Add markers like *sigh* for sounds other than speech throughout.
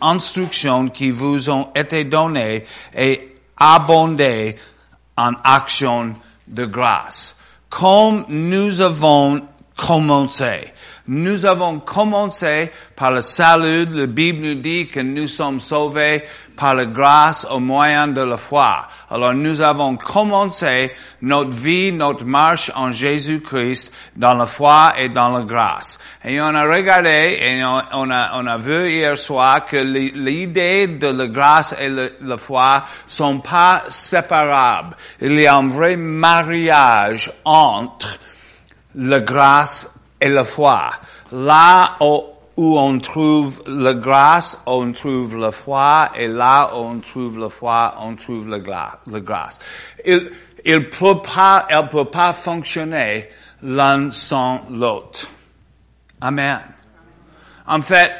instructions qui vous ont été données et abondées en action de grâce. Comme nous avons commencé. Nous avons commencé par le salut. La Bible nous dit que nous sommes sauvés par la grâce au moyen de la foi. Alors nous avons commencé notre vie, notre marche en Jésus-Christ dans la foi et dans la grâce. Et on a regardé et on a, on a vu hier soir que l'idée de la grâce et la foi sont pas séparables. Il y a un vrai mariage entre la grâce et la foi. Là où où on trouve la grâce, on trouve la foi, et là où on trouve la foi, on trouve la, grâce. Il, il peut pas, elle peut pas fonctionner l'un sans l'autre. Amen. En fait,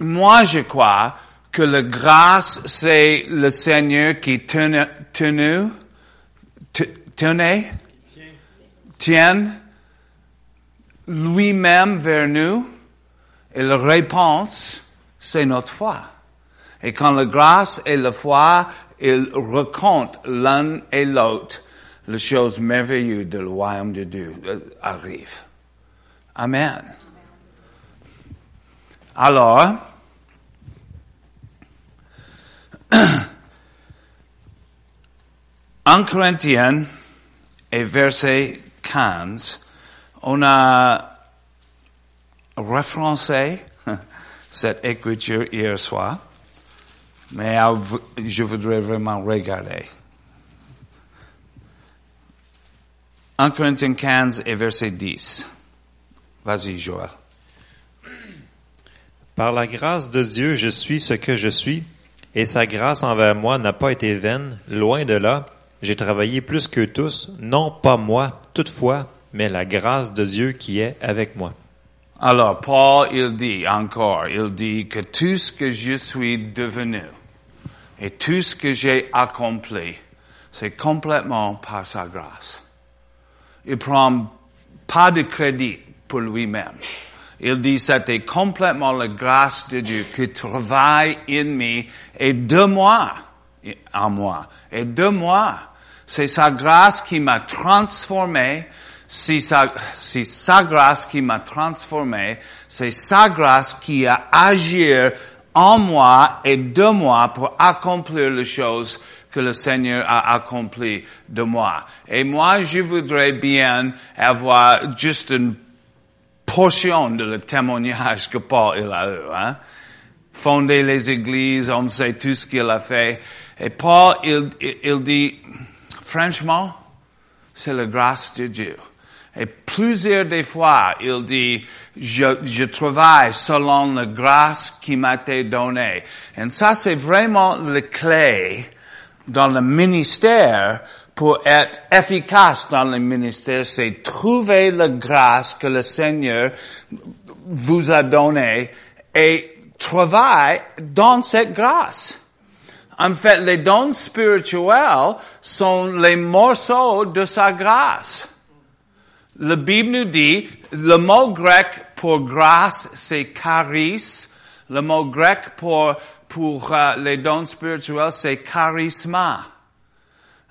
moi je crois que la grâce, c'est le Seigneur qui tenu, tenait, tient lui-même vers nous et la c'est notre foi. Et quand la grâce et la foi, ils racontent l'un et l'autre, les choses merveilleuses du royaume de Dieu euh, arrivent. Amen. Alors, *clears throat* en Corinthiens et verset 15, on a référencé *laughs* cette écriture hier soir, mais je voudrais vraiment regarder. 1 Corinthiens 15 et verset 10. Vas-y, Joël. Par la grâce de Dieu, je suis ce que je suis, et sa grâce envers moi n'a pas été vaine, loin de là. J'ai travaillé plus que tous, non pas moi, toutefois, mais la grâce de Dieu qui est avec moi. Alors, Paul, il dit encore, il dit que tout ce que je suis devenu et tout ce que j'ai accompli, c'est complètement par sa grâce. Il prend pas de crédit pour lui-même. Il dit c'était complètement la grâce de Dieu qui travaille en moi et de moi, en moi, et de moi. C'est sa grâce qui m'a transformé, c'est sa, sa grâce qui m'a transformé, c'est sa grâce qui a agi en moi et de moi pour accomplir les choses que le Seigneur a accomplies de moi. Et moi, je voudrais bien avoir juste une portion de le témoignage que Paul il a eu. Hein? Fonder les églises, on sait tout ce qu'il a fait. Et Paul, il, il dit, franchement, c'est la grâce de Dieu. Et plusieurs des fois, il dit, je, je travaille selon la grâce qui m'a été donnée. Et ça, c'est vraiment la clé dans le ministère pour être efficace dans le ministère, c'est trouver la grâce que le Seigneur vous a donnée et travailler dans cette grâce. En fait, les dons spirituels sont les morceaux de sa grâce. La Bible nous dit, le mot grec pour grâce, c'est charis. Le mot grec pour, pour euh, les dons spirituels, c'est charisma.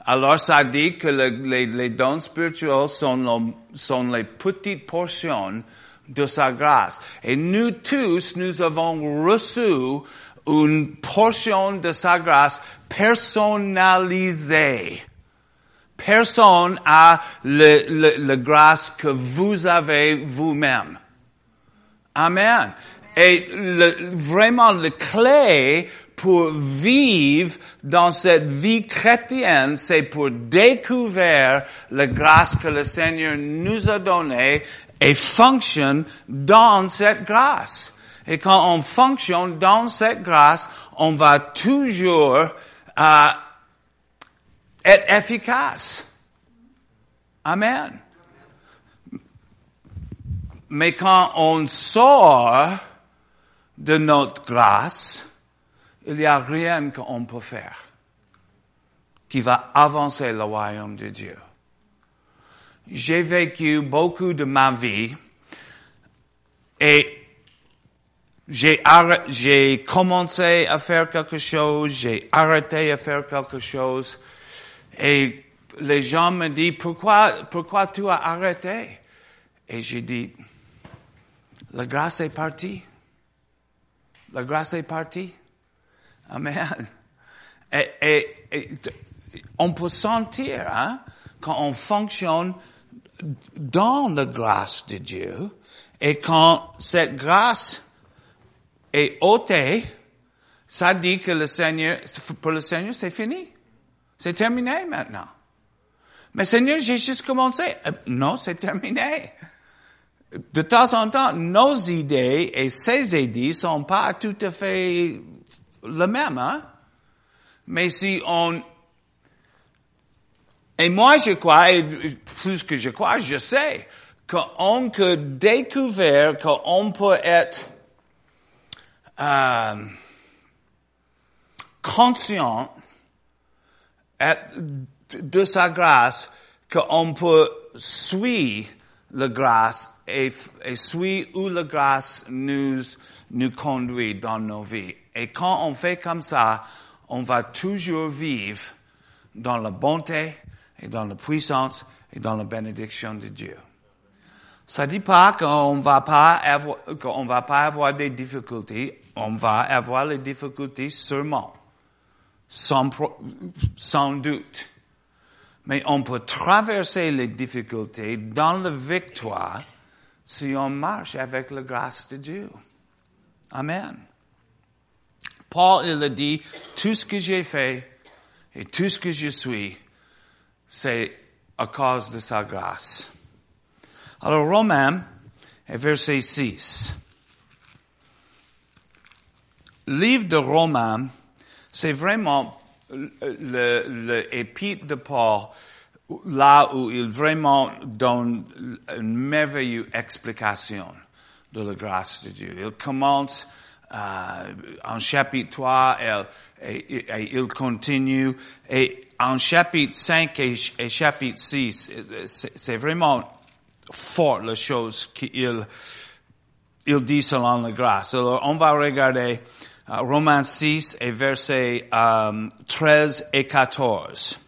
Alors, ça dit que les, dons spirituels sont, sont les petites portions de sa grâce. Et nous tous, nous avons reçu une portion de sa grâce personnalisée. Personne a le, le, le grâce que vous avez vous-même. Amen. Et le, vraiment, le clé pour vivre dans cette vie chrétienne, c'est pour découvrir la grâce que le Seigneur nous a donnée et fonctionne dans cette grâce. Et quand on fonctionne dans cette grâce, on va toujours euh, être efficace. Amen. Mais quand on sort de notre grâce, il n'y a rien qu'on peut faire qui va avancer le royaume de Dieu. J'ai vécu beaucoup de ma vie et j'ai commencé à faire quelque chose, j'ai arrêté à faire quelque chose, et les gens me disent pourquoi pourquoi tu as arrêté? Et j'ai dit la grâce est partie, la grâce est partie. Amen. Et, et- on peut sentir hein, quand on fonctionne dans la grâce de Dieu et quand cette grâce est ôtée, ça dit que le Seigneur, pour le Seigneur, c'est fini. C'est terminé maintenant. Mais Seigneur, j'ai juste commencé. Euh, Non, c'est terminé. De temps en temps, nos idées et ses idées sont pas tout à fait les mêmes, hein? Mais si on, et moi je crois, plus que je crois, je sais qu'on peut découvrir qu'on peut être euh, conscient de sa grâce qu'on peut suivre la grâce et, et suivre où la grâce nous, nous conduit dans nos vies. Et quand on fait comme ça, on va toujours vivre dans la bonté et dans la puissance et dans la bénédiction de Dieu. Ça dit pas qu'on va pas avoir, qu'on va pas avoir des difficultés. On va avoir les difficultés sûrement. Sans, doute. Mais on peut traverser les difficultés dans la victoire si on marche avec la grâce de Dieu. Amen. Paul, il a dit, tout ce que j'ai fait et tout ce que je suis, c'est à cause de sa grâce. Alors, Romains, et verset 6. Livre de Romains, c'est vraiment le, le, le épître de Paul, là où il vraiment donne une merveilleuse explication de la grâce de Dieu. Il commence euh, en chapitre 3 et, il continue. Et en chapitre 5 et, chapitre 6, c'est vraiment fort la chose qu'il il dit selon la grâce. Alors, on va regarder Romains 6 et versets euh, 13 et 14.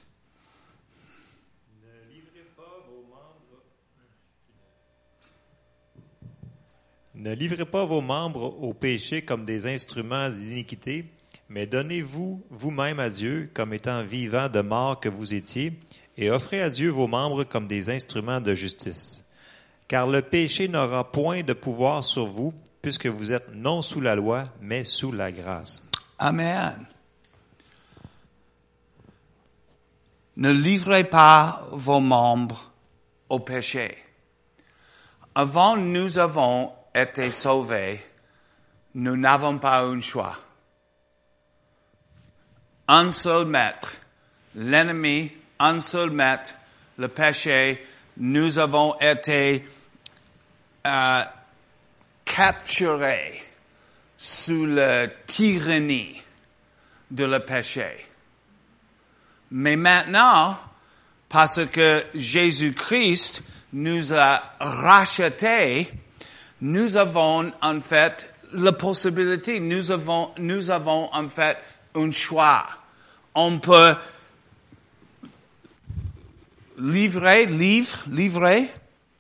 Ne livrez pas vos membres au péché comme des instruments d'iniquité, mais donnez-vous vous-même à Dieu comme étant vivants de mort que vous étiez, et offrez à Dieu vos membres comme des instruments de justice. Car le péché n'aura point de pouvoir sur vous, puisque vous êtes non sous la loi, mais sous la grâce. Amen. Ne livrez pas vos membres au péché. Avant nous avons été sauvés, nous n'avons pas un choix. Un seul maître, l'ennemi, un seul maître, le péché, nous avons été euh, capturés sous la tyrannie de le péché. Mais maintenant, parce que Jésus-Christ nous a rachetés, nous avons en fait la possibilité, nous avons, nous avons en fait un choix. On peut livrer, livre, livrer,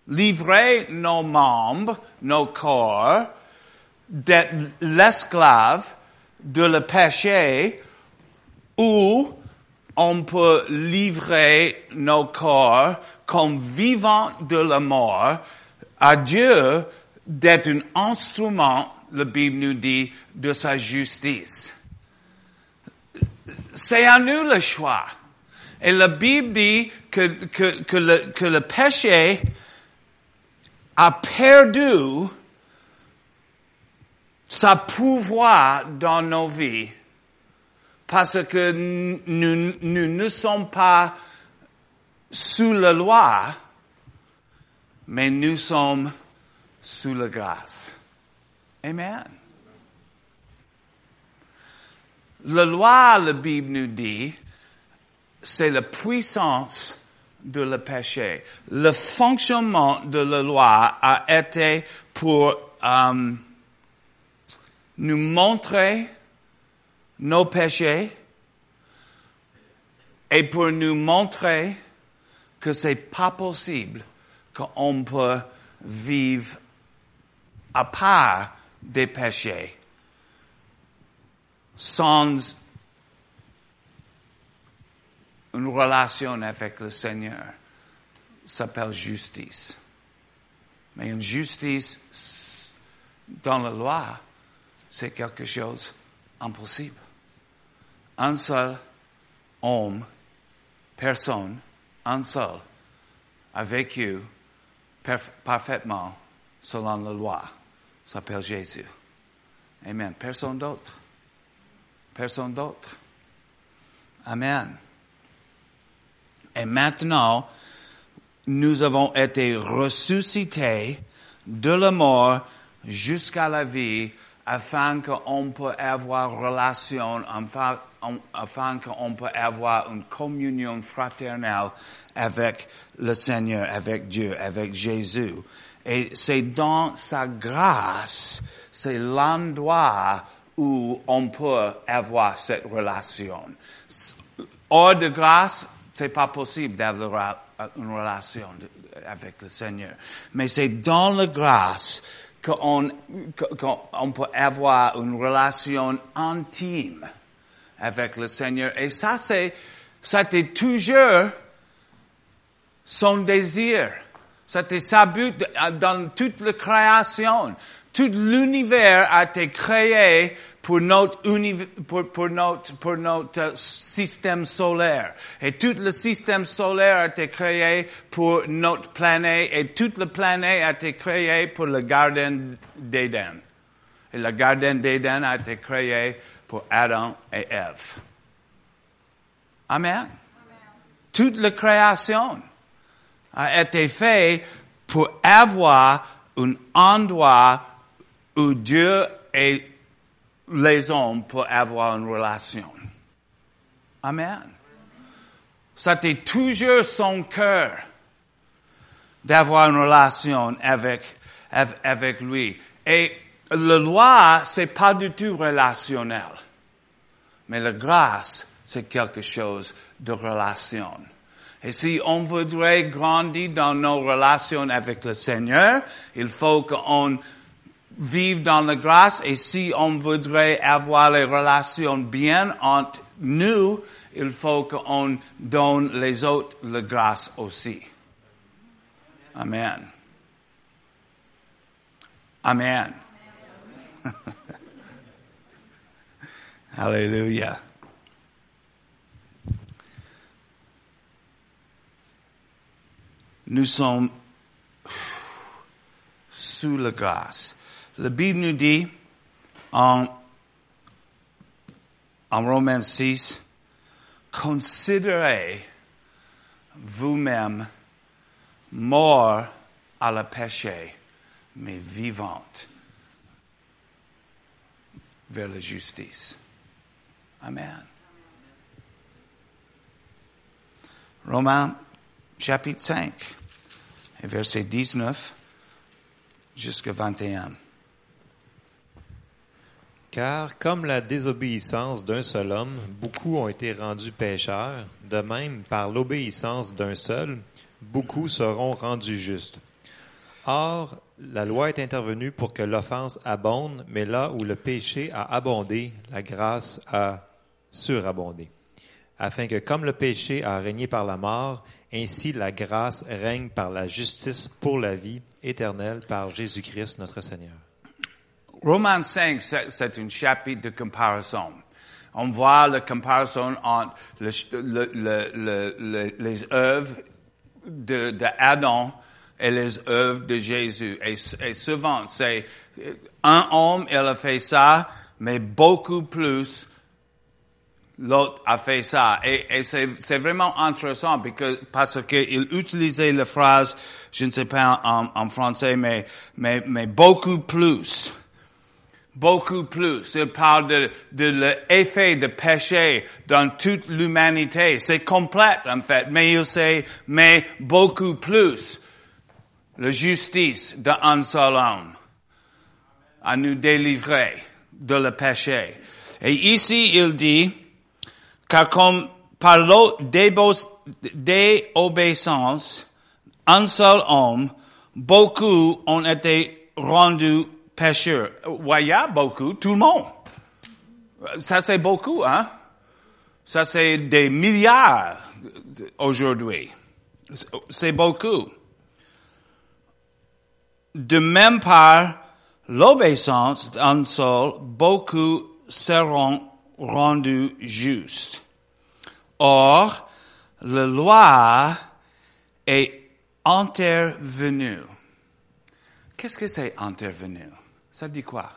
livrer nos membres, nos corps, d'être l'esclave de le péché ou on peut livrer nos corps comme vivants de la mort à Dieu d'être un instrument, la Bible nous dit, de sa justice. C'est à nous le choix. Et la Bible dit que, que, le péché a perdu sa pouvoir dans nos vies parce que nous, ne sommes pas sous la loi, mais nous sommes sous la grâce. Amen. La loi, la Bible nous dit, c'est la puissance de le péché. Le fonctionnement de la loi a été pour euh, nous montrer nos péchés et pour nous montrer que c'est pas possible qu'on peut vivre à part des péchés sans une relation avec le Seigneur s'appelle justice. Mais une justice dans la loi, c'est quelque chose d'impossible. Un seul homme, personne, un seul, a vécu parfaitement selon la loi, s'appelle Jésus. Amen. Personne d'autre. Personne d'autre. Amen. Et maintenant, nous avons été ressuscités de la mort jusqu'à la vie afin qu'on peut avoir relation, afin, afin qu'on peut avoir une communion fraternelle avec le Seigneur, avec Dieu, avec Jésus. Et c'est dans sa grâce, c'est l'endroit où on peut avoir cette relation. Hors de grâce, c'est pas possible d'avoir une relation avec le Seigneur. Mais c'est dans la grâce qu'on qu'on peut avoir une relation intime avec le Seigneur. Et ça, c'était toujours son désir. C'était sa but dans toute la création. Tout l'univers a été créé pour notre, euh, système solaire. Et tout le système solaire a été créé pour notre planète et toute la planète a été créée pour le Jardin d'Éden. Et le Jardin d'Éden a été créé pour Adam et Ève. Amen. Toute la création a été faite pour avoir un endroit où Dieu et les hommes pour avoir une relation. Amen. C'était toujours son cœur d'avoir une relation avec, avec lui. Et la loi, c'est pas du tout relationnel. Mais la grâce, c'est quelque chose de relation. Et si on voudrait grandir dans nos relations avec le Seigneur, il faut qu'on vive dans la grâce et si on voudrait avoir les relations bien entre nous, il faut qu'on donne les autres la grâce aussi. Amen. Amen. *laughs* Alléluia. Nous sommes *sighs* sous la grâce. La Bible nous dit en, en Romains 6, considérez vous-même mort à la péché, mais vivante vers la justice. Amen. Romains chapitre 5 et verset 19 jusqu'à 21. Car comme la désobéissance d'un seul homme, beaucoup ont été rendus pécheurs, de même par l'obéissance d'un seul, beaucoup seront rendus justes. Or, la loi est intervenue pour que l'offense abonde, mais là où le péché a abondé, la grâce a surabondé. Afin que comme le péché a régné par la mort, ainsi la grâce règne par la justice pour la vie éternelle par Jésus-Christ notre Seigneur. Romains 5, c'est un chapitre de comparaison. On voit la comparaison entre le, le, le, les œuvres de, Adam et les œuvres de Jésus. Et, et souvent, c'est un homme, il a fait ça, mais beaucoup plus l'autre a fait ça. Et, et c'est vraiment intéressant parce qu'il utilisait la phrase, je ne sais pas en, en français, mais, mais, mais beaucoup plus beaucoup plus. Il parle de, de l'effet de péché dans toute l'humanité. C'est complète, en fait. Mais il sait, mais beaucoup plus. La justice d'un seul homme à nous délivrer de le péché. Et ici, il dit, car comme par déobéissance, un seul homme, beaucoup ont été rendus pécheurs. Voyez, beaucoup, tout le monde. Ça c'est beaucoup, hein? Ça c'est des milliards aujourd'hui. C'est beaucoup. De même par l'obéissance d'un seul, beaucoup seront rendus justes. Or, la loi est intervenue. Qu'est-ce que c'est intervenu? Ça dit quoi?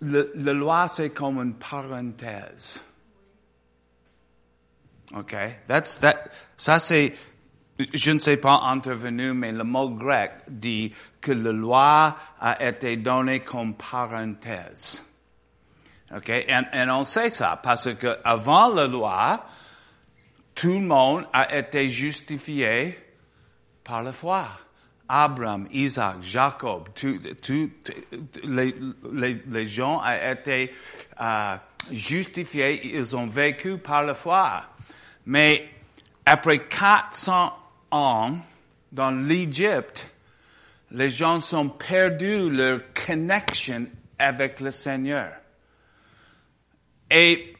le, la loi, c'est comme une parenthèse. OK? That's, that, ça, c'est, je ne sais pas intervenu, mais le mot grec dit que la loi a été donnée comme parenthèse. OK? Et, et on sait ça parce que avant la loi, tout le monde a été justifié par la foi. Abraham, Isaac, Jacob, tous les, les, les, gens ont été euh, justifiés, ils ont vécu par la foi. Mais après 400 ans dans l'Égypte, les gens ont perdu leur connexion avec le Seigneur. Et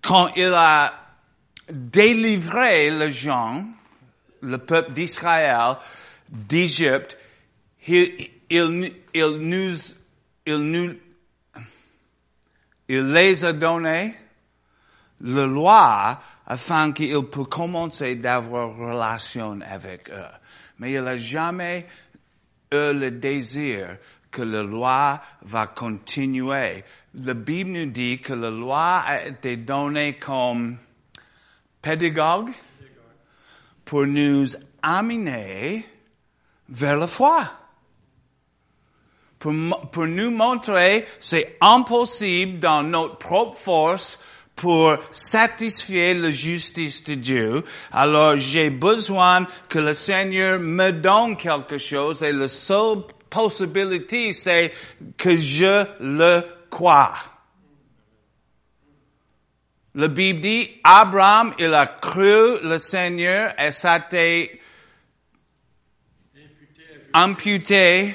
quand il a délivré les gens, le peuple d'Israël d'Égypte, il, il, il, nous, il, nous, il les a donnés la loi afin qu'il puisse commencer d'avoir relation avec eux. Mais il n'a jamais eu le désir que la loi va continuer. La Bible nous dit que la loi a été donnée comme pédagogue pour nous amener vers la foi. Pour, pour nous montrer c'est impossible dans notre propre force pour satisfaire la justice de Dieu. Alors j'ai besoin que le Seigneur me donne quelque chose et la seule possibilité c'est que je le crois. La Bible dit, Abraham, il a cru le Seigneur et ça a été imputé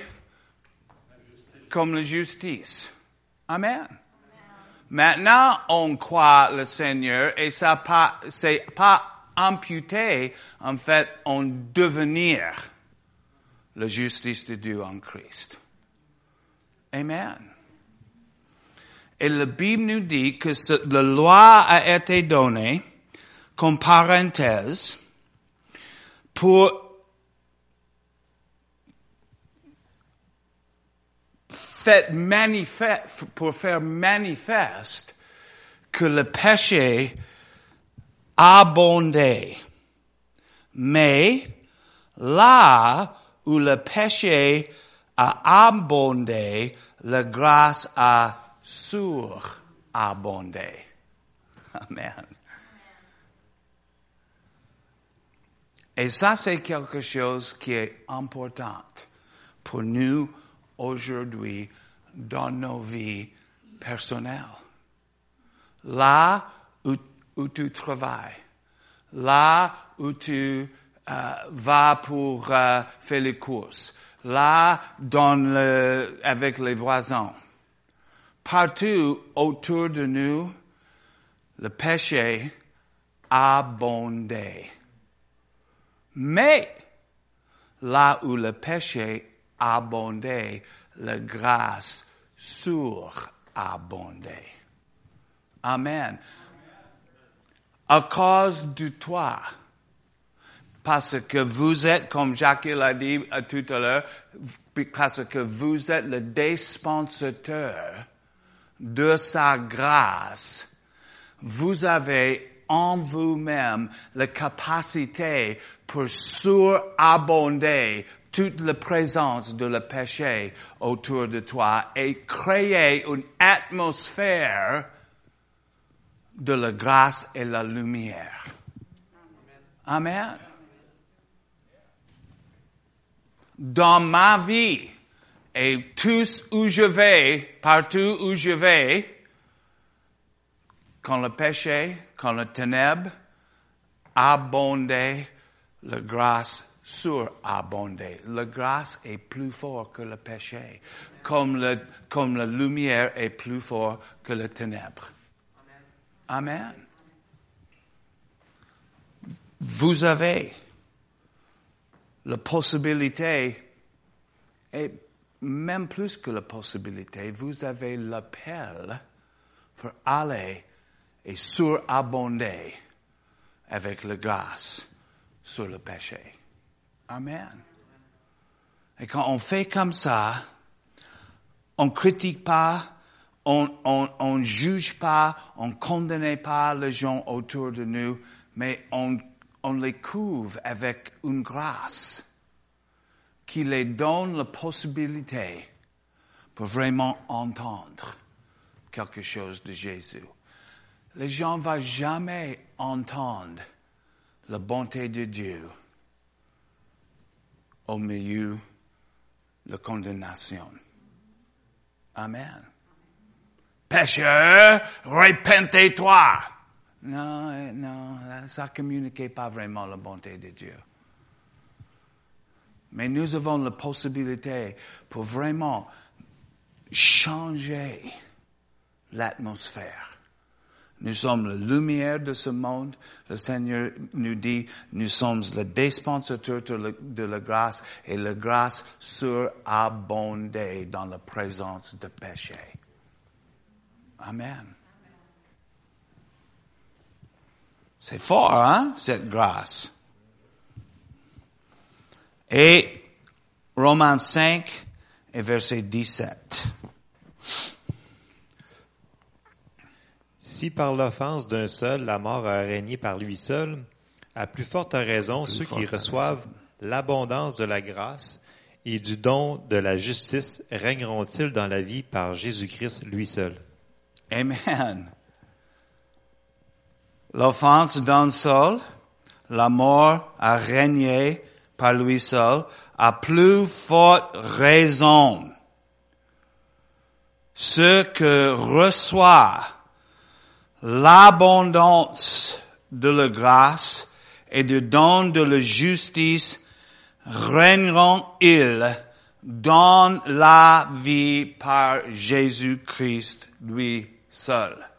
comme la justice. Amen. Maintenant, on croit le Seigneur et ça pas, c'est pas imputé, en fait, en devenir la justice de Dieu en Christ. Amen. Et la Bible nous dit que la loi a été donnée comme parenthèse pour pour faire manifeste que le péché abondait. Mais là où le péché a abondé, la grâce a surabondé. Amen. Et ça, c'est quelque chose qui est important pour nous aujourd'hui dans nos vies personnelles. Là où, tu travailles, là où tu euh, vas pour euh, faire les courses, là dans le, avec les voisins, partout autour de nous, le péché abondait. Mais là où le péché abondait, la grâce surabondait. Amen. À cause de toi, parce que vous êtes, comme Jacques l'a dit tout à l'heure, parce que vous êtes le dispensateur de sa grâce, vous avez en vous-même la capacité pour surabonder toute la présence de le péché autour de toi et créer une atmosphère de la grâce et la lumière. Amen. Dans ma vie, et tous où je vais, partout où je vais, quand le péché, quand le ténèbre abondait, la grâce surabondait. La grâce est plus fort que le péché, comme, le, comme la lumière est plus fort que le ténèbre. Amen. Vous avez la possibilité, et même plus que la possibilité, vous avez l'appel pour aller et surabonder avec la grâce sur le péché. Amen. Et quand on fait comme ça, on critique pas, on, on, juge pas, on condamne pas les gens autour de nous, mais on, on les couvre avec une grâce qui les donne la possibilité pour vraiment entendre quelque chose de Jésus. Les gens ne vont jamais entendre la bonté de Dieu au milieu de la condamnation. Amen. Pécheur, repentez-toi. Non, non, ça ne communiquait pas vraiment la bonté de Dieu. Mais nous avons la possibilité pour vraiment changer l'atmosphère. Nous sommes la lumière de ce monde. Le Seigneur nous dit, nous sommes le dispensateur de la grâce et la grâce surabondée dans la présence de péché. Amen. C'est fort, hein, cette grâce. Et Romains 5 et verset 17. Si par l'offense d'un seul la mort a régné par lui seul, à plus forte raison ceux qui reçoivent l'abondance de la grâce et du don de la justice régneront-ils dans la vie par Jésus-Christ lui seul? Amen. L'offense d'un seul, la mort a régné par lui seul, à plus forte raison. Ce que reçoit l'abondance de la grâce et du don de la justice régneront-ils dans la vie par Jésus-Christ lui seul.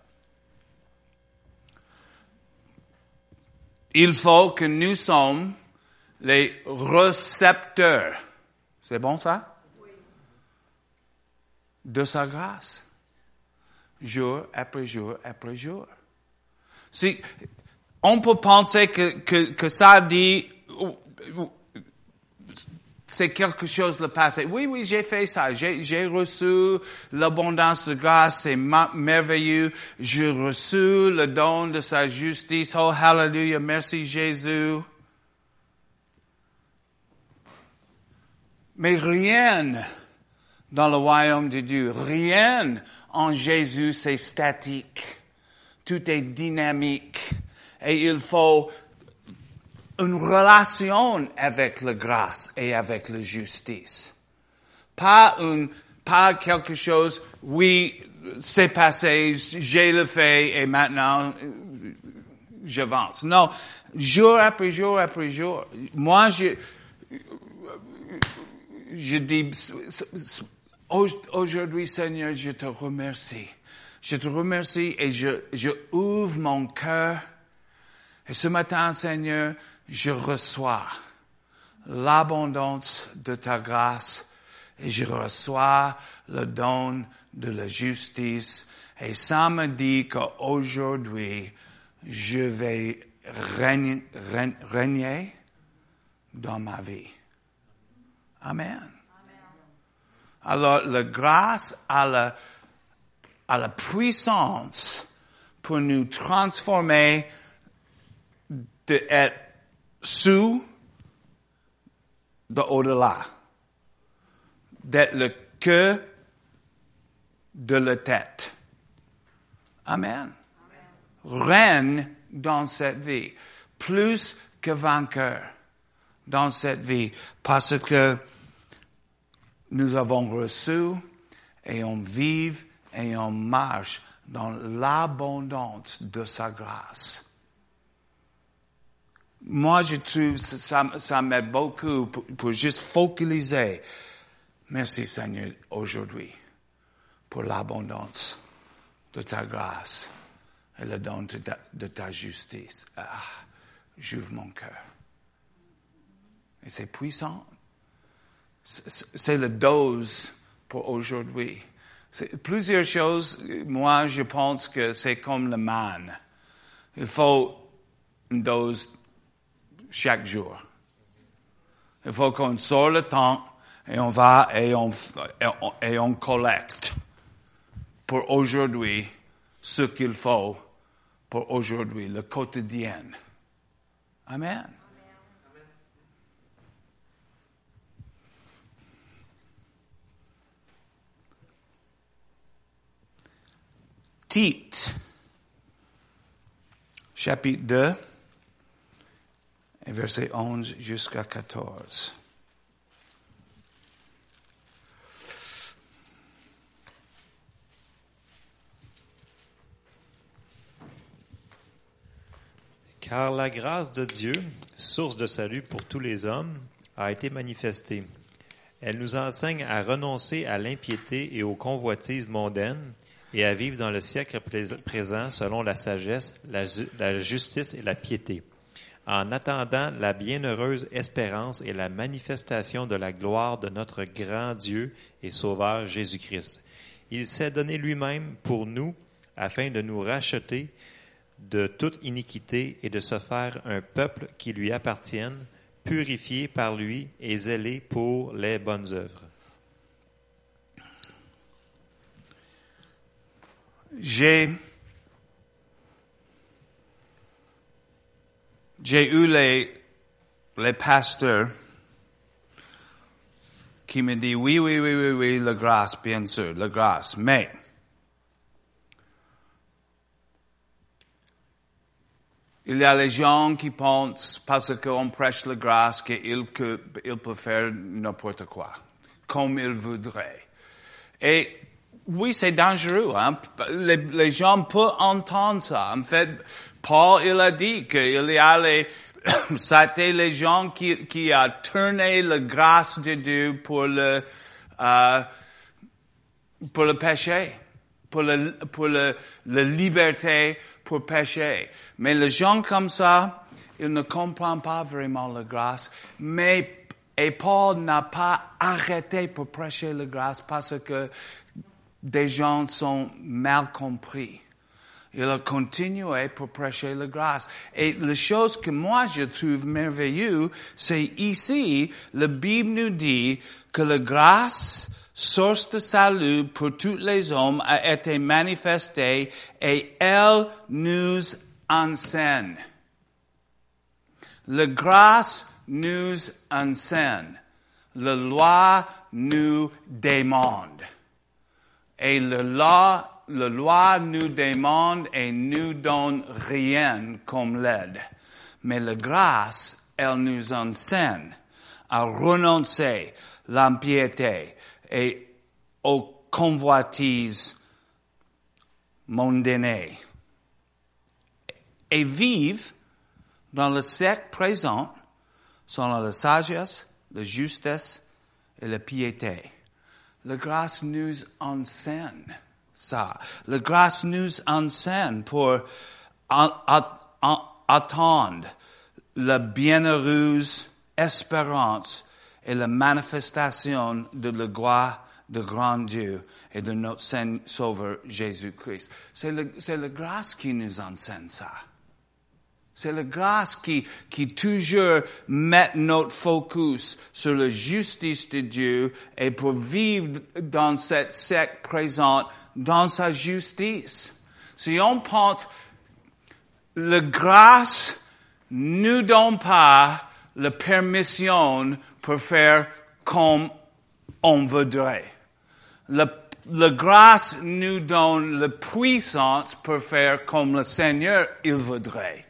Il faut que nous sommes les récepteurs. C'est bon ça? Oui. De sa grâce. Jour après jour après jour. Si, on peut penser que, que, que ça dit, c'est quelque chose le passé. Oui, oui, j'ai fait ça. J'ai reçu l'abondance de grâce. C'est merveilleux. J'ai reçu le don de sa justice. Oh, hallelujah. Merci Jésus. Mais rien dans le royaume de Dieu, rien en Jésus, c'est statique. Tout est dynamique. Et il faut une relation avec la grâce et avec la justice. Pas une, pas quelque chose, oui, c'est passé, j'ai le fait et maintenant j'avance. Non, jour après jour après jour. Moi, je, je dis, aujourd'hui Seigneur, je te remercie. Je te remercie et je, je ouvre mon cœur. Et ce matin, Seigneur, je reçois l'abondance de ta grâce et je reçois le don de la justice. Et ça me dit qu'aujourd'hui, je vais régner, dans ma vie. Amen. Alors, la grâce a la, la puissance pour nous transformer d'être sous de au-delà, d'être le que de la tête. Amen. règne dans cette vie, plus que vainqueur dans cette vie, parce que nous avons reçu et on vive et on marche dans l'abondance de sa grâce. Moi, je trouve ça, ça m'aide beaucoup pour, juste focaliser. Merci Seigneur aujourd'hui pour l'abondance de ta grâce et le don de ta, de ta justice. Ah, j'ouvre mon cœur. Et c'est puissant. C'est la dose pour aujourd'hui. Plusieurs choses, moi, je pense que c'est comme le man. Il faut une dose chaque jour. Il faut qu'on sorte le temps et on va et on, et on, collecte pour aujourd'hui ce qu'il faut pour aujourd'hui, le quotidien. Amen. Tite, chapitre 2, et verset 11 jusqu'à 14. Car la grâce de Dieu, source de salut pour tous les hommes, a été manifestée. Elle nous enseigne à renoncer à l'impiété et aux convoitises mondaines et à vivre dans le siècle présent selon la sagesse, la, la justice et la piété, en attendant la bienheureuse espérance et la manifestation de la gloire de notre grand Dieu et Sauveur Jésus-Christ. Il s'est donné lui-même pour nous afin de nous racheter de toute iniquité et de se faire un peuple qui lui appartienne, purifié par lui et zélé pour les bonnes œuvres. J'ai j'ai eu les les pasteurs qui me disent oui oui oui oui oui la grâce bien sûr la grâce mais Il y a les gens qui pensent, parce qu'on prêche la grâce, qu'ils peuvent faire n'importe quoi, comme ils voudraient. Et oui, c'est dangereux. Hein? Les, les, gens peuvent entendre ça. En fait, Paul, il a dit qu'il y a les, *coughs* c'était les gens qui, qui a tourné la grâce de Dieu pour le, euh, pour le péché, pour le, pour le, la liberté pour pécher. Mais les gens comme ça, ils ne comprennent pas vraiment la grâce. Mais, et Paul n'a pas arrêté pour prêcher la grâce parce que des gens sont mal compris. Il a continué pour prêcher la grâce. Et la chose que moi je trouve merveilleuse, c'est ici, la Bible nous dit que la grâce source de salut pour tous les hommes, a été manifestée et elle nous enseigne. La grâce nous enseigne. La loi nous demande. Et la loi, la loi nous demande et nous donne rien comme l'aide. Mais la grâce, elle nous enseigne à renoncer l'impiété, et aux convoitises mondaines et vivent dans le siècle présent selon la sagesse, la justice et la piété. La grâce nous enseigne ça. La grâce nous enseigne pour attendre la bienheureuse espérance et la manifestation de la gloire de grand Dieu et de notre Saint Sauveur Jésus-Christ. C'est la grâce qui nous enseigne ça. C'est la grâce qui, qui toujours met notre focus sur la justice de Dieu et pour vivre dans cette siècle présente, dans sa justice. Si on pense, la grâce nous donne pas la permission pour faire comme on voudrait. La, la grâce nous donne la puissance pour faire comme le Seigneur il voudrait.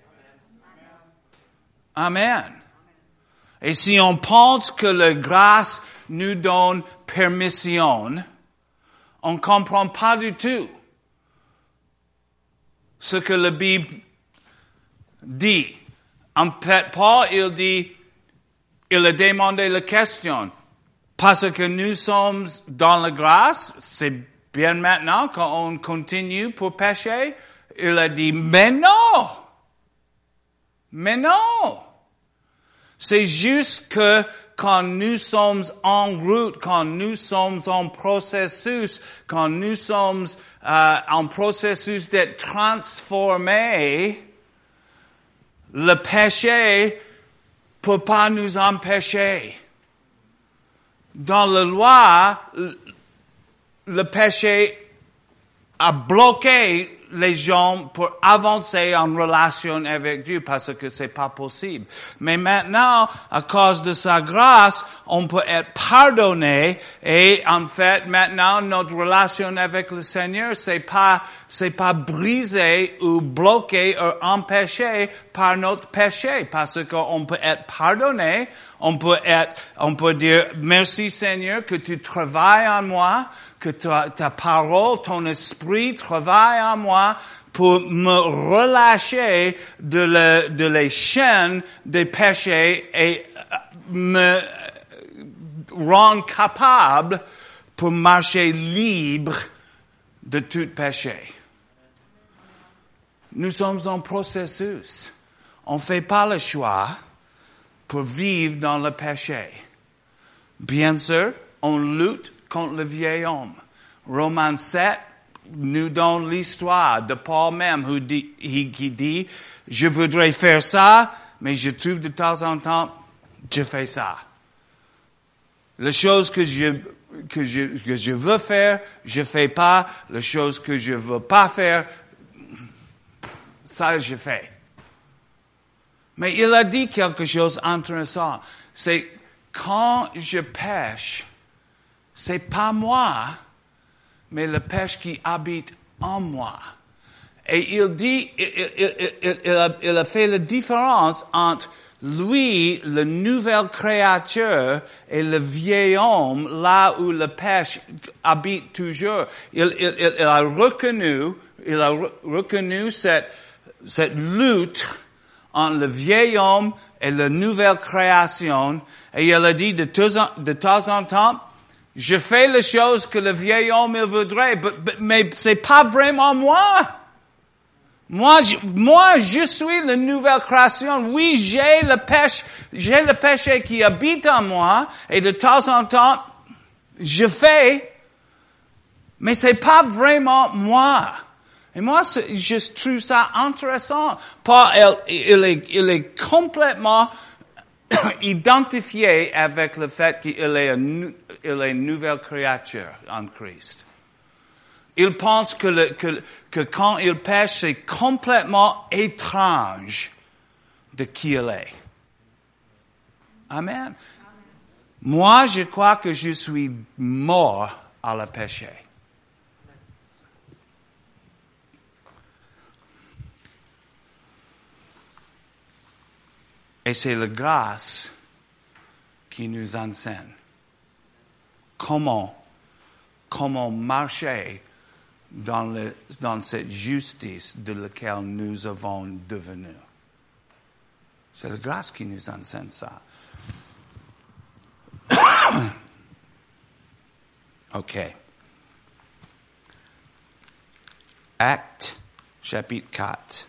Amen. Et si on pense que la grâce nous donne permission, on ne comprend pas du tout ce que la Bible dit. En fait, Paul, il dit, il a demandé la question. Parce que nous sommes dans la grâce, c'est bien maintenant qu'on continue pour pécher. Il a dit, mais non! Mais non! C'est juste que quand nous sommes en route, quand nous sommes en processus, quand nous sommes euh, en processus d'être transformés, le péché peut pas nous empêcher. Dans la loi, le péché a bloqué les gens pour avancer en relation avec Dieu parce que c'est pas possible. Mais maintenant, à cause de sa grâce, on peut être pardonné et en fait, maintenant, notre relation avec le Seigneur, c'est pas, c'est pas brisé ou bloqué ou empêché par notre péché parce qu'on peut être pardonné, on peut être, on peut dire merci Seigneur que tu travailles en moi, que ta, parole, ton esprit travaille en moi pour me relâcher de, le, de les chaînes des péchés et euh, me rendre capable pour marcher libre de tout péché. Nous sommes en processus. On ne fait pas le choix pour vivre dans le péché. Bien sûr, on lutte contre le vieil homme. Romains 7 nous donne l'histoire de Paul même qui dit, je voudrais faire ça, mais je trouve de temps en temps, je fais ça. Les choses que je, que je, que je veux faire, je fais pas. Les choses que je veux pas faire, ça je fais. Mais il a dit quelque chose d'intéressant. C'est quand je pêche, c'est pas moi, mais le pêche qui habite en moi. Et il dit, il, a, fait la différence entre lui, le nouvel créature, et le vieil homme, là où le pêche habite toujours. Il, a reconnu, il a reconnu cette, lutte entre le vieil homme et la nouvelle création. Et il a dit de temps en temps, je fais les choses que le vieil homme il voudrait, mais c'est pas vraiment moi. Moi, je, moi, je suis la nouvelle création. Oui, j'ai le péché, j'ai le péché qui habite en moi, et de temps en temps, je fais, mais c'est pas vraiment moi. Et moi, je trouve ça intéressant. Paul, il, est, il est complètement *coughs* identifié avec le fait qu'il est, une, il nouvelle créature en Christ. Il pense que quand il pêche, c'est complètement étrange de qui il est. Amen. Moi, je crois que je suis mort à la péché. Et c'est la grâce qui nous enseigne comment, comment marcher dans, le, dans cette justice de laquelle nous avons devenu. C'est la grâce qui nous enseigne ça. *coughs* OK. Acte, chapitre 4.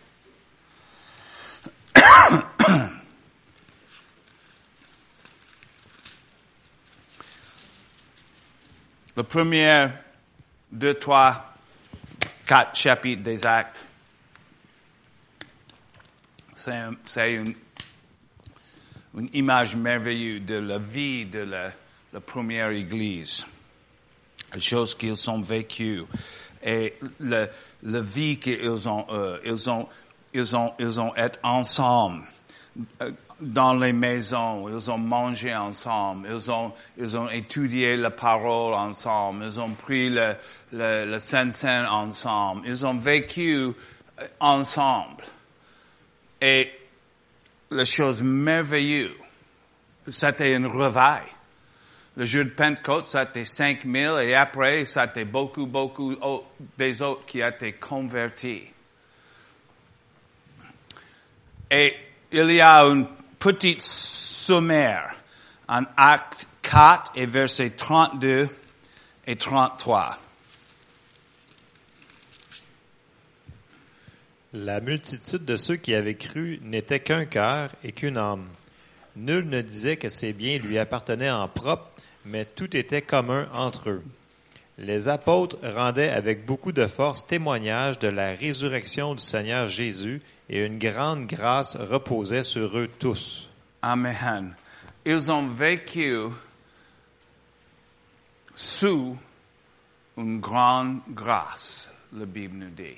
Le premier, deux, trois, quatre chapitres des actes, c'est une, image merveilleuse de la vie de la, première Église, les choses qu'ils ont vécues et la, vie qu'ils ont, euh, ils ont, ils ont, ils ont été ensemble. Dans les maisons, ils ont mangé ensemble, ils ont, ils ont étudié la parole ensemble, ils ont pris le, le, le Saint-Saint ensemble, ils ont vécu euh, ensemble. Et la chose merveilleuse, c'était une revaille. Le jour de Pentecôte, c'était 5000 et après, c'était beaucoup, beaucoup des autres qui étaient convertis. Et il y a une petite sommaire en acte 4 et versets 32 et 33. La multitude de ceux qui avaient cru n'était qu'un cœur et qu'une âme. Nul ne disait que ses biens lui appartenaient en propre, mais tout était commun entre eux. Les apôtres rendaient avec beaucoup de force témoignage de la résurrection du Seigneur Jésus et une grande grâce reposait sur eux tous. Amen. Ils ont vécu sous une grande grâce, la Bible nous dit.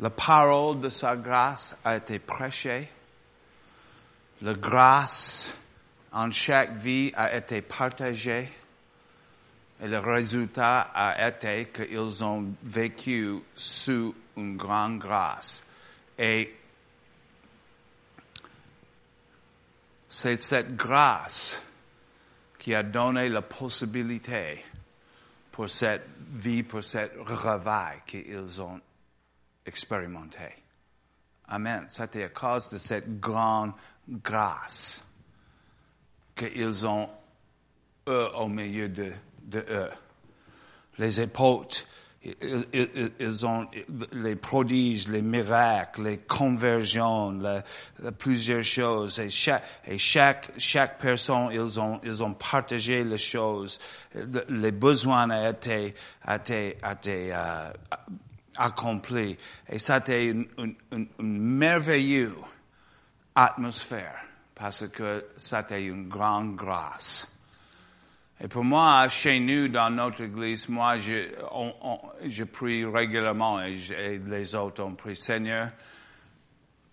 La parole de sa grâce a été prêchée. La grâce en chaque vie a été partagée. Et le résultat a été qu'ils ont vécu sous une grande grâce. Et c'est cette grâce qui a donné la possibilité pour cette vie, pour cette revaille qu'ils ont expérimenté. Amen. C'était à cause de cette grande grâce qu'ils ont eux au milieu de, eux. Les apôtres, ils, ont les prodiges, les miracles, les conversions, plusieurs choses. Et chaque, personne, ils ont, partagé les choses. Les besoins ont été, été, été uh, accomplis. Et une, une, une, une merveilleuse atmosphère parce que c'était une grande grâce. Et pour moi, chez nous, dans notre église, moi, je, prie régulièrement et, je, les autres ont prié, Seigneur,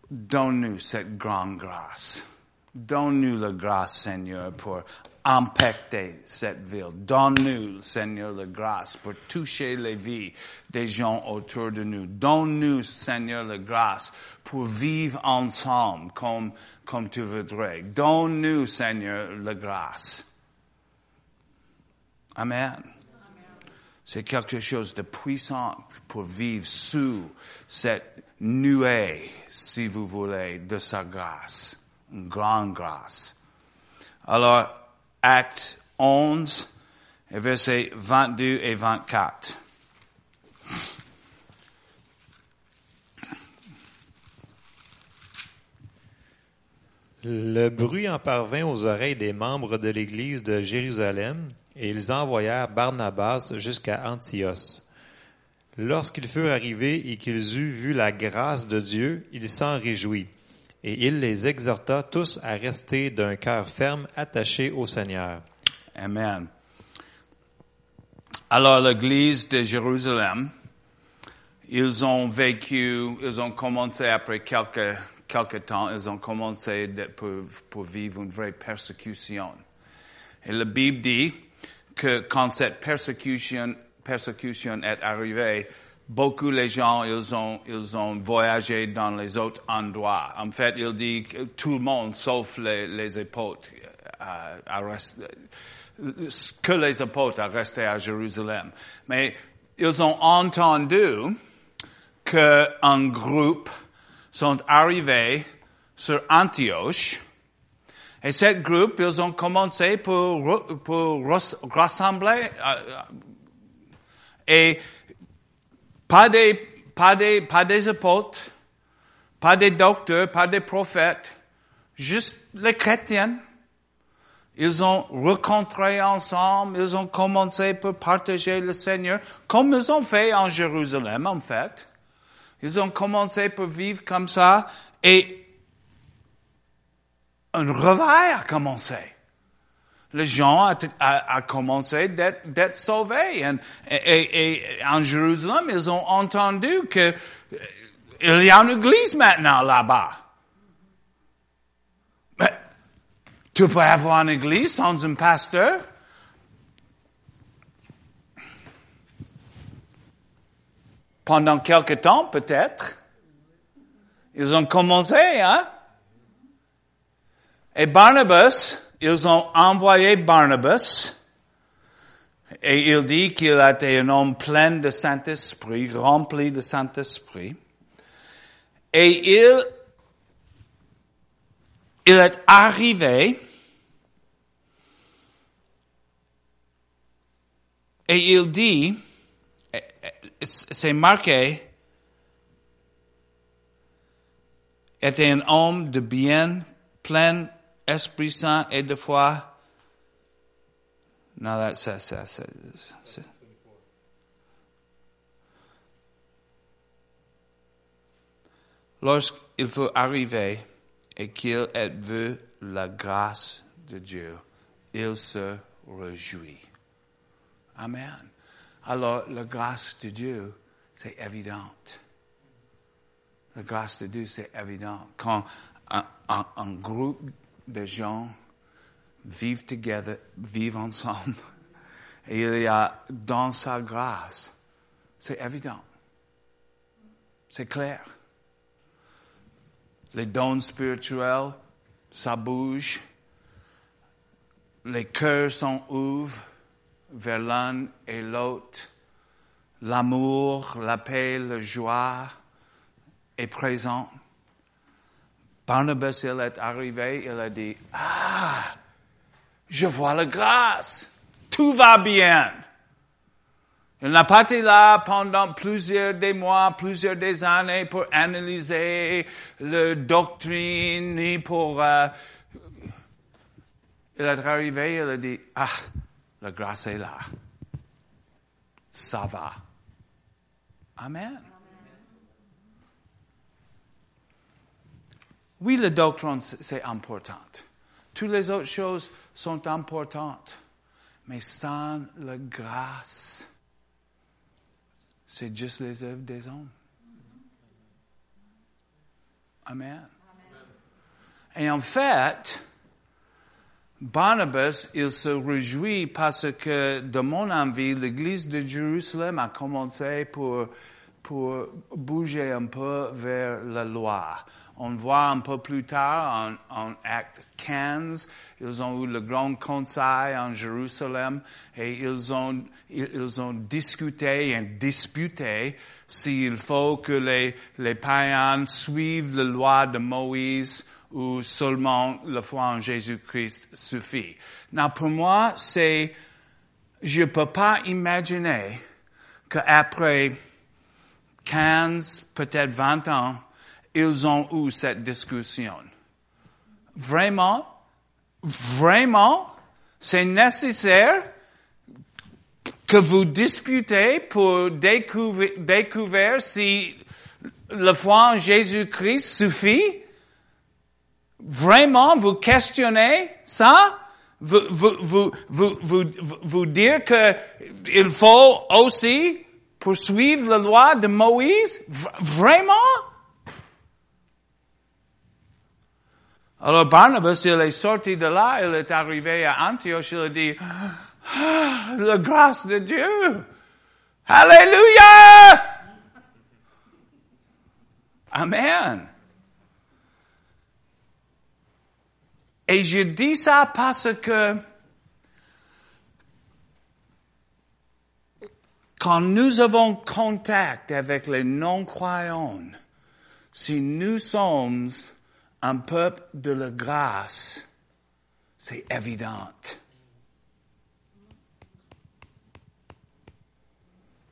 donne-nous cette grande grâce. Donne-nous la grâce, Seigneur, pour impacter cette ville. Donne-nous, Seigneur, la grâce pour toucher les vies des gens autour de nous. Donne-nous, Seigneur, la grâce pour vivre ensemble comme, comme tu voudrais. Donne-nous, Seigneur, la grâce. Amen. C'est quelque chose de puissant pour vivre sous cette nuée, si vous voulez, de sa grâce. Une grande grâce. Alors, acte 11, versets 22 et 24. Le bruit en parvint aux oreilles des membres de l'Église de Jérusalem, et ils envoyèrent Barnabas jusqu'à Antioche. Lorsqu'ils furent arrivés et qu'ils eurent vu la grâce de Dieu, il s'en réjouit, et il les exhorta tous à rester d'un cœur ferme attaché au Seigneur. Amen. Alors l'Église de Jérusalem, ils ont vécu, ils ont commencé après quelques, quelques temps, ils ont commencé pour, pour vivre une vraie persécution. Et la Bible dit, que quand cette persécution, persécution est arrivée, beaucoup les gens, ils ont, ils ont voyagé dans les autres endroits. En fait, il dit que tout le monde, sauf les, les apôtres, euh, a resté, que les apôtres a resté à Jérusalem. Mais ils ont entendu qu'un groupe sont arrivés sur Antioche et cette groupe, ils ont commencé pour, pour rassembler euh, et pas des, pas des, pas des apôtres, pas des docteurs, pas des prophètes, juste les chrétiens. Ils ont rencontré ensemble, ils ont commencé pour partager le Seigneur, comme ils ont fait en Jérusalem, en fait. Ils ont commencé pour vivre comme ça, et un réveil a commencé. Les gens a, a, a commencé d'être sauvés. Et, et, en Jérusalem, ils ont entendu que il y a une église maintenant là-bas. Mais tu peux avoir une église sans un pasteur? Pendant quelque temps, peut-être. Ils ont commencé, hein? Et Barnabas, ils ont envoyé Barnabas, et il dit qu'il était un homme plein de Saint-Esprit, rempli de Saint-Esprit. Et il, il est arrivé et il dit, c'est marqué, était un homme de bien, plein Esprit Saint et de foi. Non, ça, ça, ça. Lorsqu'il faut arriver et qu'il vu la grâce de Dieu, il se réjouit. Amen. Alors, la grâce de Dieu, c'est évident. La grâce de Dieu, c'est évident. Quand un, groupe de gens vivent together, vivent ensemble, et *laughs* il y a dans sa grâce, c'est évident. C'est clair. Les dons spirituels, ça bouge. Les cœurs sont ouverts vers l'un et l'autre. L'amour, la paix, la joie est présent. Barnabas, il est arrivé, il a dit, ah, je vois la grâce. Tout va bien. Il n'a pas été là pendant plusieurs des mois, plusieurs des années pour analyser la doctrine, ni pour... Euh, il est arrivé, il a dit, ah, la grâce est là. Ça va. Amen. Oui, la doctrine, c'est important. Toutes les autres choses sont importantes. Mais sans la grâce, c'est juste les œuvres des hommes. Amen. Et en fait, Barnabas, il se réjouit parce que, de mon envie, l'Église de Jérusalem a commencé pour, pour bouger un peu vers la loi. On voit un peu plus tard en, en Acte 15, ils ont eu le grand conseil en Jérusalem et ils ont, ils ont discuté et disputé s'il faut que les, les païens suivent la loi de Moïse ou seulement la foi en Jésus-Christ suffit. Non, pour moi, c'est, je peux pas imaginer qu'après 15, peut-être 20 ans, ils ont eu cette discussion. Vraiment, vraiment, c'est nécessaire que vous disputez pour découvrir, découvrir si la foi en Jésus-Christ suffit Vraiment, vous questionnez ça? Vous, vous, vous, vous, vous, vous dire que il faut aussi poursuivre la loi de Moïse? Vraiment? Alors Barnabas, il est sorti de là, il est arrivé à Antioche, il a dit, ah, la grâce de Dieu. Alléluia! Amen. Et je dis ça parce que quand nous avons contact avec les non-croyants, si nous sommes un peuple de la grâce, c'est évident.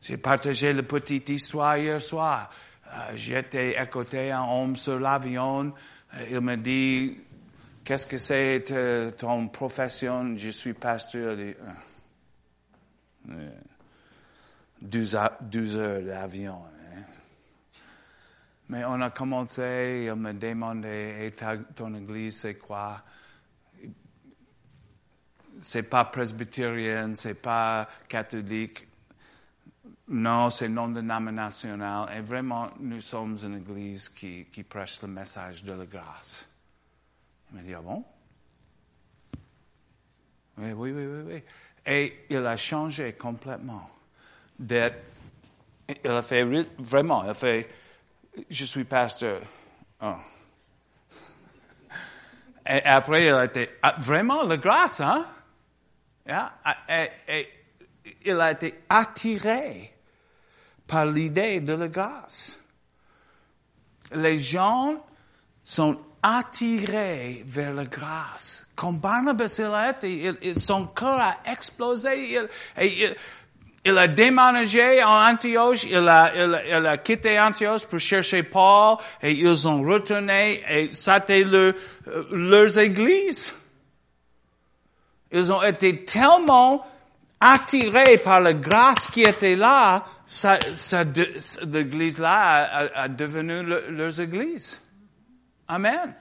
J'ai partagé la petite histoire hier soir. Euh, j'étais à côté un homme sur l'avion. Euh, il me dit, Qu'est-ce que c'est ton profession? Je suis pasteur. De, 12 euh, heures d'avion. Hein. Mais on a commencé, il me demandait, et ton église, c'est quoi? C'est pas presbytérien, c'est pas catholique. Non, c'est non dénominationnel. Et vraiment, nous sommes une église qui prêche le message de la grâce. Il m'a dit, ah bon? Oui, oui, oui, oui. Et il a changé complètement. Il a fait vraiment, il a fait, je suis pasteur. Oh. Et après, il a été, ah, vraiment, la grâce, hein? Et, et, il a été attiré par l'idée de la grâce. Les gens sont attirés vers la grâce. Comme Barnabas, il a été, son cœur a explosé. Il, a déménagé en Antioche, il a, quitté Antioche pour chercher Paul et ils ont retourné et c'était leur, leurs églises. Ils ont été tellement attirés par la grâce qui était là, ça, ça, l'église-là a, devenu le, leurs églises. Amen.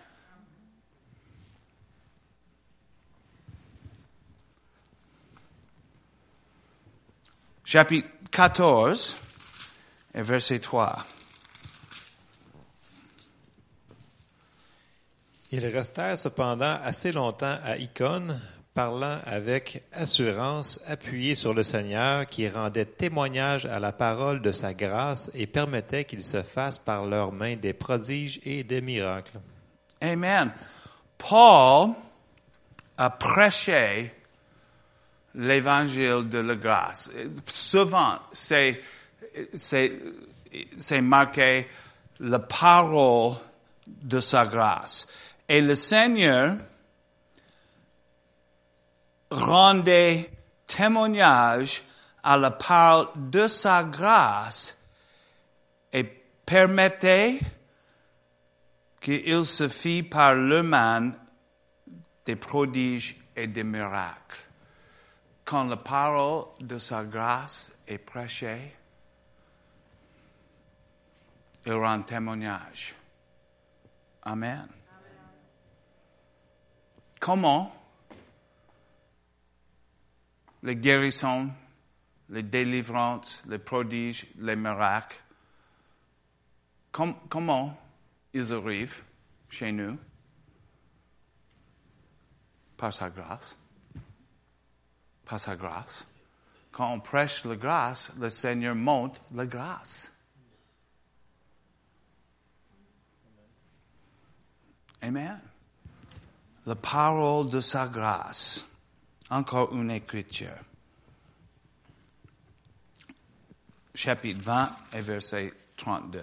Chapitre 14 et verset 3. Ils restèrent cependant assez longtemps à Icône, parlant avec assurance, appuyés sur le Seigneur, qui rendait témoignage à la parole de sa grâce et permettait qu'il se fasse par leurs mains des prodiges et des miracles. Amen. Paul a prêché l'évangile de la grâce. Souvent, c'est, c'est marqué la parole de sa grâce. Et le Seigneur rendait témoignage à la parole de sa grâce et permettait qu'il se fit par l'humain des prodiges et des miracles. Quand la parole de sa grâce est prêchée, il rend témoignage. Amen. Comment les guérisons, les délivrances, les prodiges, les miracles, comment ils arrivent chez nous? Par sa grâce. Par sa grâce. Quand on prêche la grâce, le Seigneur monte la grâce. Amen la parole de sa grâce. Encore une écriture. Chapitre 20 et verset 32.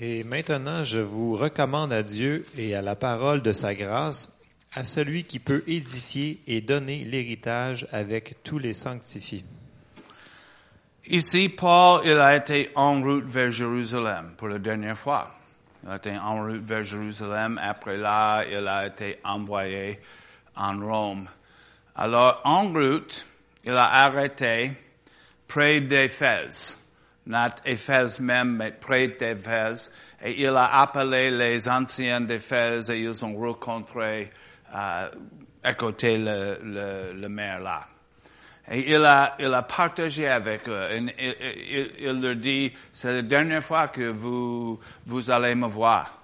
Et maintenant, je vous recommande à Dieu et à la parole de sa grâce, à celui qui peut édifier et donner l'héritage avec tous les sanctifiés. Ici, Paul, il a été en route vers Jérusalem pour la dernière fois. Il a été en route vers Jérusalem. Après là, il a été envoyé en Rome. Alors, en route, il a arrêté près d'Éphèse. Not Éphèse même, mais près d'Éphèse. Et il a appelé les anciens d'Éphèse et ils ont rencontré euh, à côté le, le, le maire là. Et il a, il a partagé avec eux. il, il, il, leur dit, c'est la dernière fois que vous, vous allez me voir.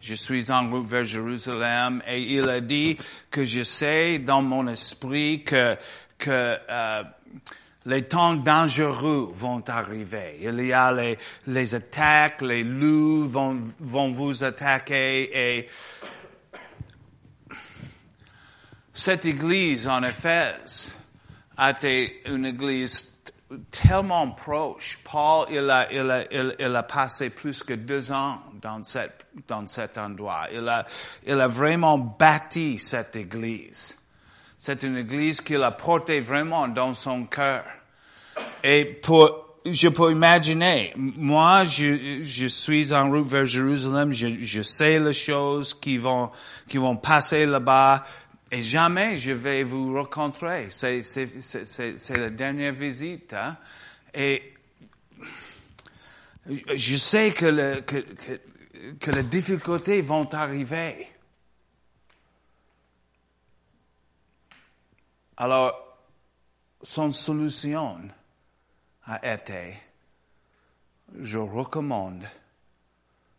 Je suis en route vers Jérusalem et il a dit que je sais dans mon esprit que, que euh, les temps dangereux vont arriver. Il y a les, les attaques, les loups vont, vont vous attaquer et cette église en Éphèse, a été une église tellement proche. Paul, il a, il a, il, a passé plus que deux ans dans, cette, dans cet endroit. Il a, il a vraiment bâti cette église. C'est une église qu'il a portée vraiment dans son cœur. Et pour, je peux imaginer, moi, je, je suis en route vers Jérusalem, je, je sais les choses qui vont, qui vont passer là-bas et jamais je vais vous rencontrer. C'est, la dernière visite. Hein. Et je sais que les difficultés vont arriver. Alors, son solution a été, je recommande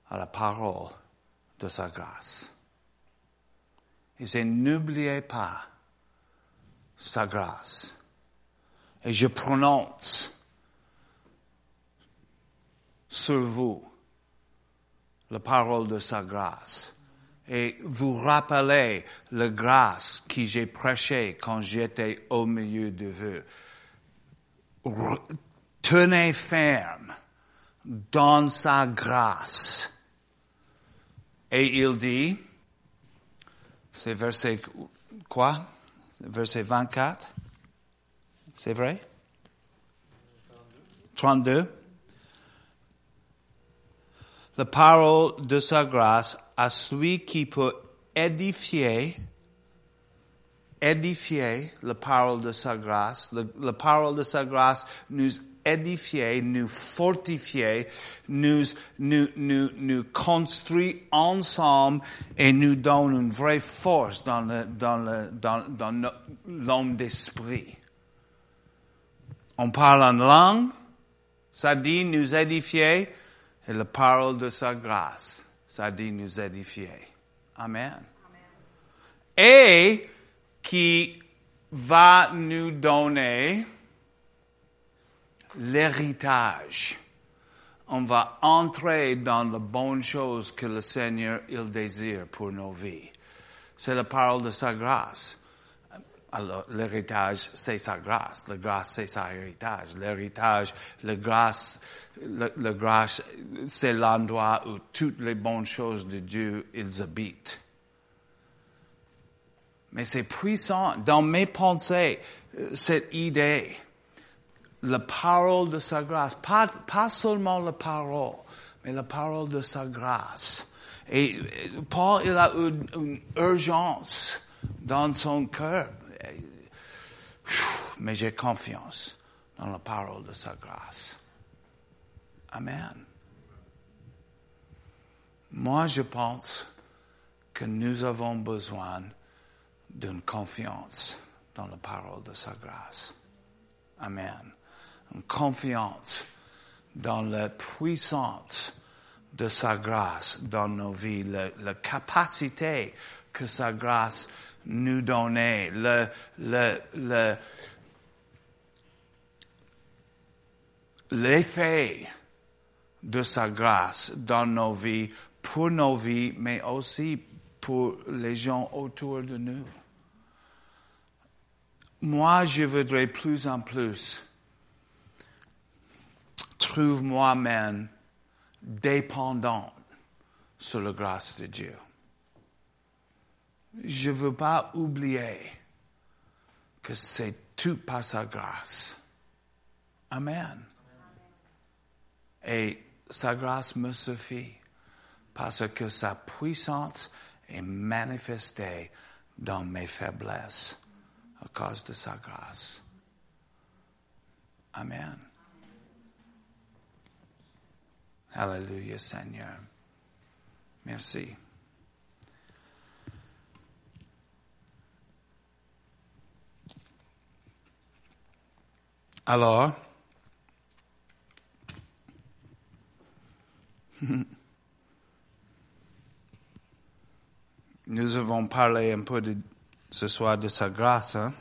à la parole de sa grâce. Il c'est n'oubliez pas sa grâce. Et je prononce sur vous la parole de sa grâce. Et vous rappelez la grâce que j'ai prêchée quand j'étais au milieu de vous. Tenez ferme dans sa grâce. Et il dit, c'est verset quoi? Verset 24. C'est vrai? 32. La parole de sa grâce à celui qui peut édifier, édifier la parole de sa grâce. La, parole de sa grâce nous édifier, nous fortifier, nous, nous, ensemble et nous donne une vraie force dans le, dans le, dans, dans l'homme d'esprit. On parle en langue, ça dit nous édifier, et la parole de sa grâce, ça dit nous édifier. Amen. Et qui va nous donner l'héritage. On va entrer dans les bonnes choses que le Seigneur il désire pour nos vies. C'est la parole de sa grâce. Alors, l'héritage, c'est sa grâce. La grâce, c'est sa héritage. L'héritage, la grâce, la, grâce, c'est l'endroit où toutes les bonnes choses de Dieu, ils habitent. Mais c'est puissant. Dans mes pensées, cette idée, la parole de sa grâce, pas, seulement la parole, mais la parole de sa grâce. Et Paul, il a une urgence dans son cœur mais j'ai confiance dans la parole de sa grâce. Amen. Moi, je pense que nous avons besoin d'une confiance dans la parole de sa grâce. Amen. Confiance dans la puissance de sa grâce dans nos vies, la, capacité que sa grâce nous le, le, l'effet de sa grâce dans nos vies, pour nos vies, mais aussi pour les gens autour de nous. Moi, je voudrais plus en plus trouve moi-même dépendant sur la grâce de Dieu je ne veux pas oublier que c'est tout par sa grâce. Amen. Et sa grâce me suffit parce que sa puissance est manifestée dans mes faiblesses à cause de sa grâce. Amen. Alléluia Seigneur. Merci. Alors, *laughs* nous avons parlé un peu de, ce soir de sa grâce. Hein?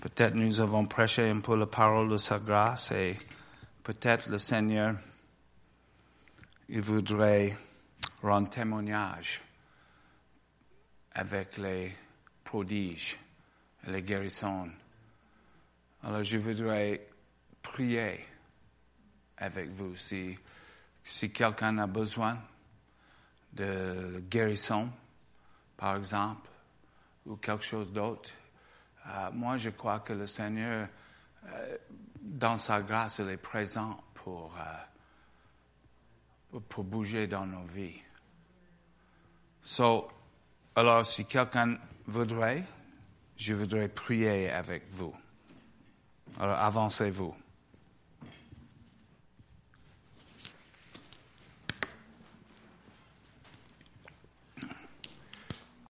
Peut-être nous avons prêché un peu la parole de sa grâce et peut-être le Seigneur, il voudrait rendre témoignage avec les prodiges et les guérissons alors je voudrais prier avec vous si, si quelqu'un a besoin de guérison, par exemple, ou quelque chose d'autre. Euh, moi, je crois que le Seigneur, euh, dans sa grâce, il est présent pour, euh, pour bouger dans nos vies. So, alors, si quelqu'un voudrait, je voudrais prier avec vous. Alors avancez-vous.